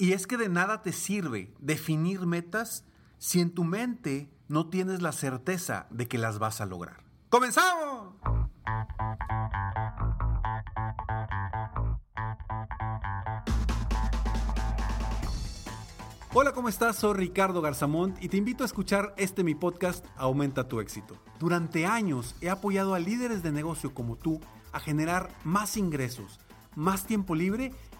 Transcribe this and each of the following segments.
Y es que de nada te sirve definir metas si en tu mente no tienes la certeza de que las vas a lograr. ¡Comenzamos! Hola, ¿cómo estás? Soy Ricardo Garzamont y te invito a escuchar este mi podcast Aumenta tu éxito. Durante años he apoyado a líderes de negocio como tú a generar más ingresos, más tiempo libre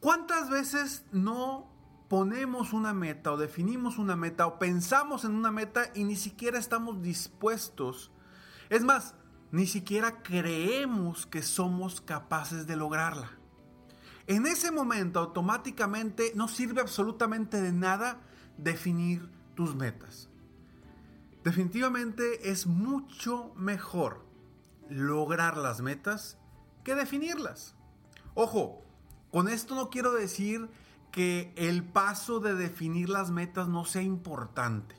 ¿Cuántas veces no ponemos una meta o definimos una meta o pensamos en una meta y ni siquiera estamos dispuestos? Es más, ni siquiera creemos que somos capaces de lograrla. En ese momento automáticamente no sirve absolutamente de nada definir tus metas. Definitivamente es mucho mejor lograr las metas que definirlas. Ojo, con esto no quiero decir que el paso de definir las metas no sea importante.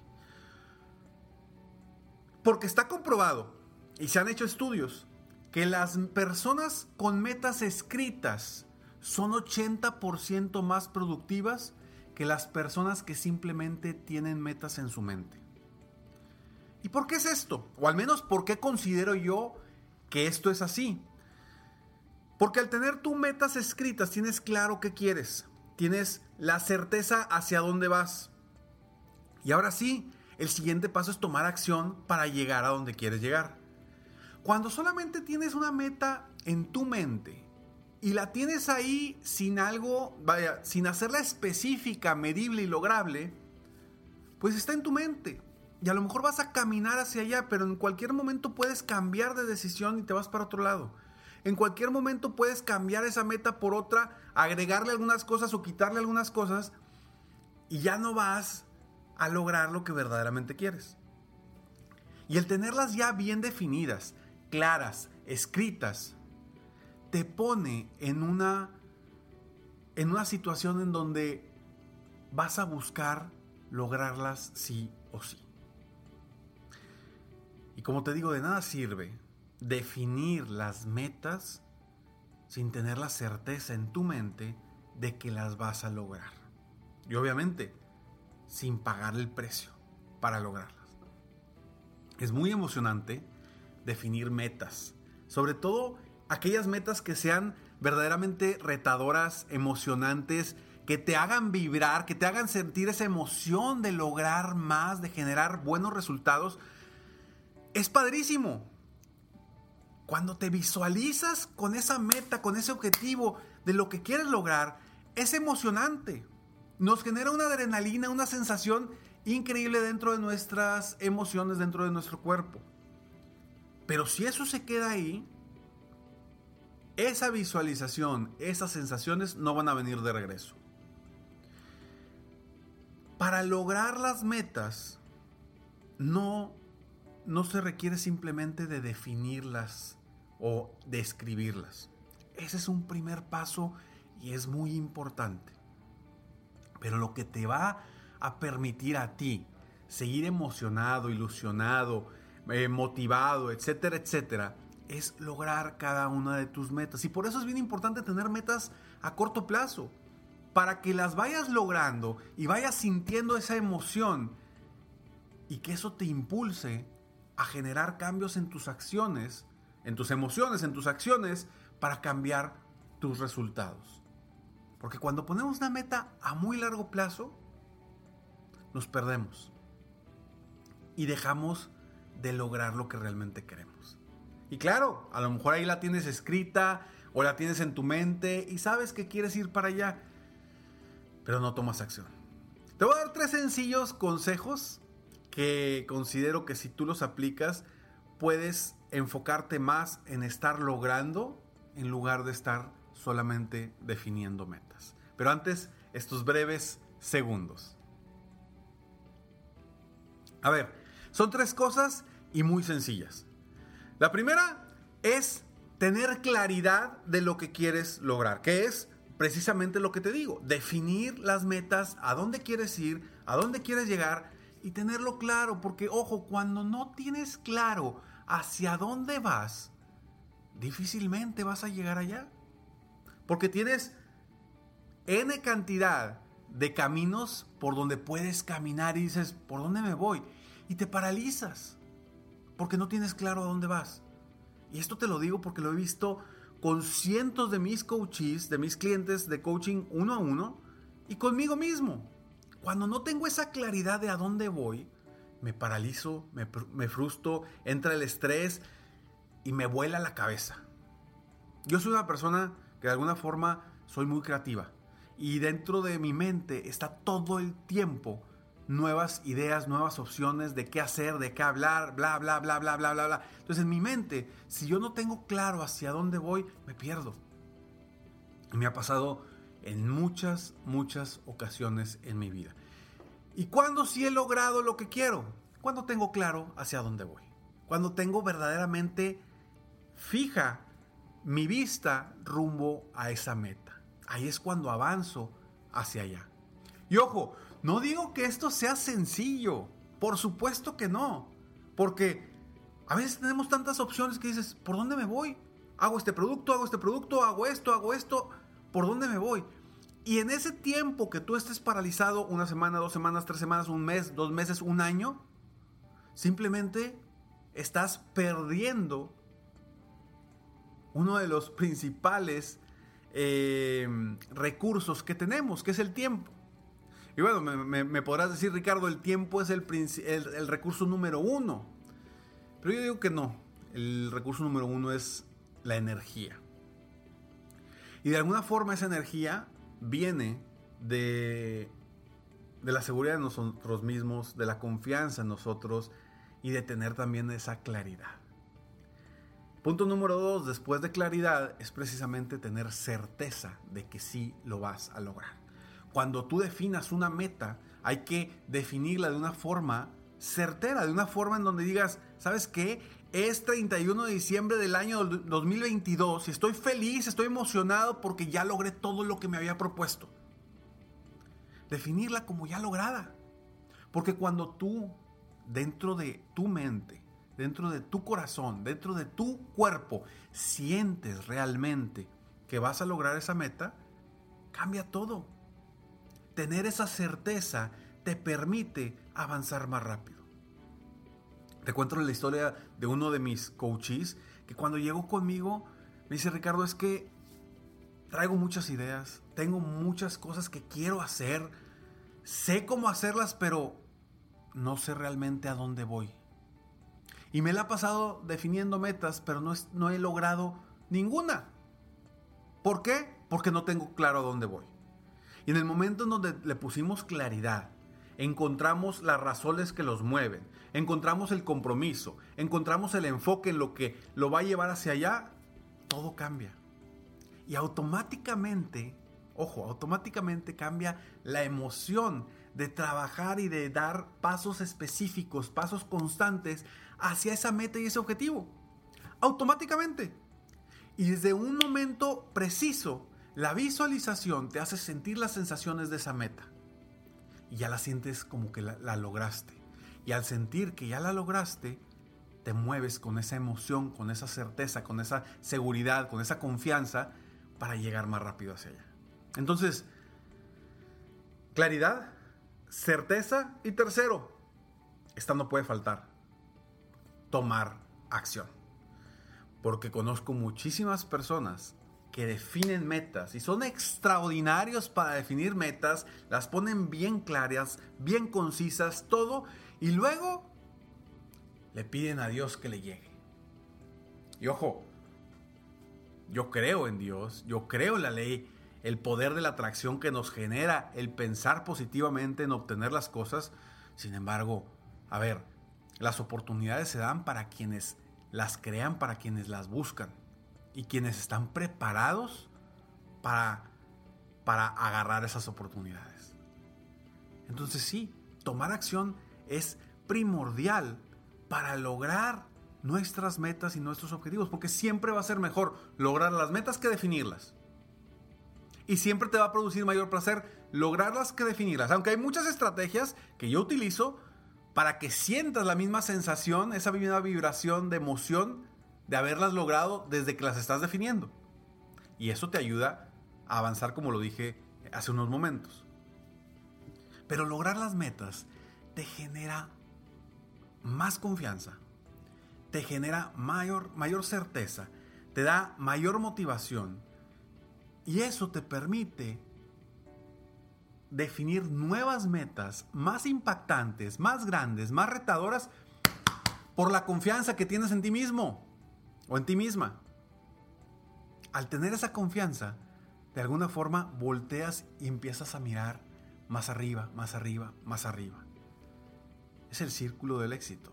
Porque está comprobado y se han hecho estudios que las personas con metas escritas son 80% más productivas que las personas que simplemente tienen metas en su mente. ¿Y por qué es esto? O al menos, ¿por qué considero yo que esto es así? Porque al tener tus metas escritas tienes claro qué quieres, tienes la certeza hacia dónde vas. Y ahora sí, el siguiente paso es tomar acción para llegar a donde quieres llegar. Cuando solamente tienes una meta en tu mente y la tienes ahí sin algo, vaya, sin hacerla específica, medible y lograble, pues está en tu mente. Y a lo mejor vas a caminar hacia allá, pero en cualquier momento puedes cambiar de decisión y te vas para otro lado. En cualquier momento puedes cambiar esa meta por otra, agregarle algunas cosas o quitarle algunas cosas y ya no vas a lograr lo que verdaderamente quieres. Y el tenerlas ya bien definidas, claras, escritas, te pone en una, en una situación en donde vas a buscar lograrlas sí o sí. Y como te digo, de nada sirve definir las metas sin tener la certeza en tu mente de que las vas a lograr. Y obviamente, sin pagar el precio para lograrlas. Es muy emocionante definir metas, sobre todo aquellas metas que sean verdaderamente retadoras, emocionantes, que te hagan vibrar, que te hagan sentir esa emoción de lograr más, de generar buenos resultados, es padrísimo. Cuando te visualizas con esa meta, con ese objetivo de lo que quieres lograr, es emocionante. Nos genera una adrenalina, una sensación increíble dentro de nuestras emociones, dentro de nuestro cuerpo. Pero si eso se queda ahí, esa visualización, esas sensaciones no van a venir de regreso. Para lograr las metas, no, no se requiere simplemente de definirlas o de escribirlas. Ese es un primer paso y es muy importante. Pero lo que te va a permitir a ti seguir emocionado, ilusionado, eh, motivado, etcétera, etcétera, es lograr cada una de tus metas. Y por eso es bien importante tener metas a corto plazo, para que las vayas logrando y vayas sintiendo esa emoción y que eso te impulse a generar cambios en tus acciones, en tus emociones, en tus acciones, para cambiar tus resultados. Porque cuando ponemos una meta a muy largo plazo, nos perdemos y dejamos de lograr lo que realmente queremos. Y claro, a lo mejor ahí la tienes escrita o la tienes en tu mente y sabes que quieres ir para allá, pero no tomas acción. Te voy a dar tres sencillos consejos que considero que si tú los aplicas, puedes enfocarte más en estar logrando en lugar de estar solamente definiendo metas. Pero antes, estos breves segundos. A ver, son tres cosas y muy sencillas. La primera es tener claridad de lo que quieres lograr, que es precisamente lo que te digo, definir las metas, a dónde quieres ir, a dónde quieres llegar y tenerlo claro, porque ojo, cuando no tienes claro hacia dónde vas, difícilmente vas a llegar allá. Porque tienes N cantidad de caminos por donde puedes caminar y dices, ¿por dónde me voy? Y te paralizas porque no tienes claro a dónde vas. Y esto te lo digo porque lo he visto con cientos de mis coaches, de mis clientes de coaching uno a uno y conmigo mismo. Cuando no tengo esa claridad de a dónde voy, me paralizo, me, me frustro, entra el estrés y me vuela la cabeza. Yo soy una persona que de alguna forma soy muy creativa y dentro de mi mente está todo el tiempo nuevas ideas, nuevas opciones de qué hacer, de qué hablar, bla, bla, bla, bla, bla, bla, bla. Entonces en mi mente, si yo no tengo claro hacia dónde voy, me pierdo. Y me ha pasado en muchas, muchas ocasiones en mi vida. ¿Y cuándo sí he logrado lo que quiero? Cuando tengo claro hacia dónde voy. Cuando tengo verdaderamente fija mi vista rumbo a esa meta. Ahí es cuando avanzo hacia allá. Y ojo, no digo que esto sea sencillo, por supuesto que no, porque a veces tenemos tantas opciones que dices, ¿por dónde me voy? Hago este producto, hago este producto, hago esto, hago esto, ¿por dónde me voy? Y en ese tiempo que tú estés paralizado, una semana, dos semanas, tres semanas, un mes, dos meses, un año, simplemente estás perdiendo uno de los principales eh, recursos que tenemos, que es el tiempo. Y bueno, me, podrás decir, Ricardo, el tiempo es el, el, recurso número uno. Pero yo digo que no. El recurso número uno es la energía. Y de alguna forma esa energía viene de, de la seguridad de nosotros mismos, de la confianza en nosotros y de tener también esa claridad. Punto número dos, después de claridad, es precisamente tener certeza de que sí lo vas a lograr cuando tú definas una meta, hay que definirla de una forma certera, de una forma en donde digas, ¿sabes qué? Es 31 de diciembre del año 2022 y estoy feliz, estoy emocionado porque ya logré todo lo que me había propuesto. Definirla como ya lograda. Porque cuando tú, dentro de tu mente, dentro de tu corazón, dentro de tu cuerpo, sientes realmente que vas a lograr esa meta, cambia todo tener esa certeza te permite avanzar más rápido. Te cuento la historia de uno de mis coaches que cuando llegó conmigo me dice Ricardo es que traigo muchas ideas, tengo muchas cosas que quiero hacer, sé cómo hacerlas pero no sé realmente a dónde voy. Y me la ha pasado definiendo metas pero no, no he logrado ninguna. ¿Por qué? Porque no tengo claro a dónde voy. Y en el momento en donde le pusimos claridad, encontramos las razones que los mueven, encontramos el compromiso, encontramos el enfoque en lo que lo va a llevar hacia allá, todo cambia. Y automáticamente, ojo, automáticamente cambia la emoción de trabajar y de dar pasos específicos, pasos constantes hacia esa meta y ese objetivo. Automáticamente. Y desde un momento preciso la visualización te hace sentir las sensaciones de esa meta. Y ya la sientes como que la, lograste. Y al sentir que ya la lograste, te mueves con esa emoción, con esa certeza, con esa seguridad, con esa confianza para llegar más rápido hacia allá. Entonces, claridad, certeza y tercero, esta no puede faltar, tomar acción. Porque conozco muchísimas personas que definen metas y son extraordinarios para definir metas, las ponen bien claras, bien concisas, todo, y luego le piden a Dios que le llegue. Y ojo, yo creo en Dios, yo creo en la ley, el poder de la atracción que nos genera el pensar positivamente en obtener las cosas. Sin embargo, a ver, las oportunidades se dan para quienes las crean, para quienes las buscan y quienes están preparados para, para agarrar esas oportunidades. Entonces sí, tomar acción es primordial para lograr nuestras metas y nuestros objetivos, porque siempre va a ser mejor lograr las metas que definirlas. Y siempre te va a producir mayor placer lograrlas que definirlas. Aunque hay muchas estrategias que yo utilizo para que sientas la misma sensación, esa misma vibración de emoción de haberlas logrado desde que las estás definiendo. Y eso te ayuda a avanzar como lo dije hace unos momentos. Pero lograr las metas te genera más confianza, te genera mayor, mayor certeza, te da mayor motivación y eso te permite definir nuevas metas más impactantes, más grandes, más retadoras por la confianza que tienes en ti mismo o en ti misma. Al tener esa confianza, de alguna forma volteas y empiezas a mirar más arriba, más arriba, más arriba. Es el círculo del éxito.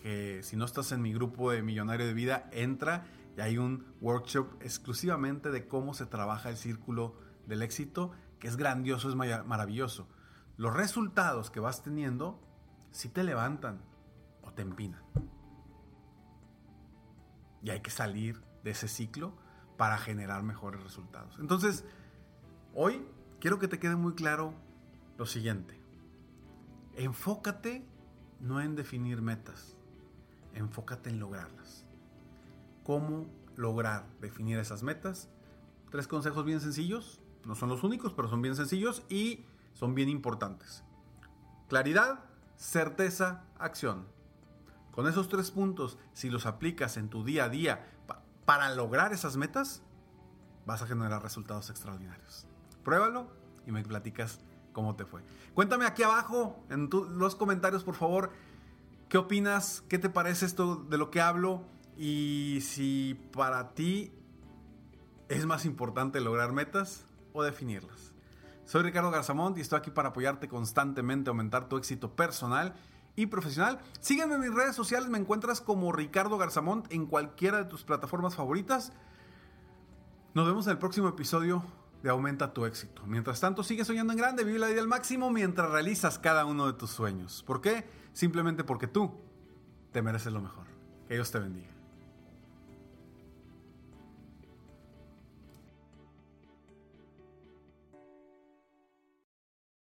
Que si no estás en mi grupo de Millonario de Vida, entra y hay un workshop exclusivamente de cómo se trabaja el círculo del éxito, que es grandioso, es maravilloso. Los resultados que vas teniendo si te levantan o te empinan. Y hay que salir de ese ciclo para generar mejores resultados. Entonces, hoy quiero que te quede muy claro lo siguiente. Enfócate no en definir metas, enfócate en lograrlas. ¿Cómo lograr definir esas metas? Tres consejos bien sencillos, no son los únicos, pero son bien sencillos y son bien importantes. Claridad, certeza, acción. Con esos tres puntos, si los aplicas en tu día a día para lograr esas metas, vas a generar resultados extraordinarios. Pruébalo y me platicas cómo te fue. Cuéntame aquí abajo en los comentarios, por favor, qué opinas, qué te parece esto de lo que hablo y si para ti es más importante lograr metas o definirlas. Soy Ricardo Garzamont y estoy aquí para apoyarte constantemente aumentar tu éxito personal y profesional. Sígueme en mis redes sociales, me encuentras como Ricardo Garzamont en cualquiera de tus plataformas favoritas. Nos vemos en el próximo episodio aumenta tu éxito. Mientras tanto, sigue soñando en grande, vive la vida al máximo mientras realizas cada uno de tus sueños. ¿Por qué? Simplemente porque tú te mereces lo mejor. Que Dios te bendiga.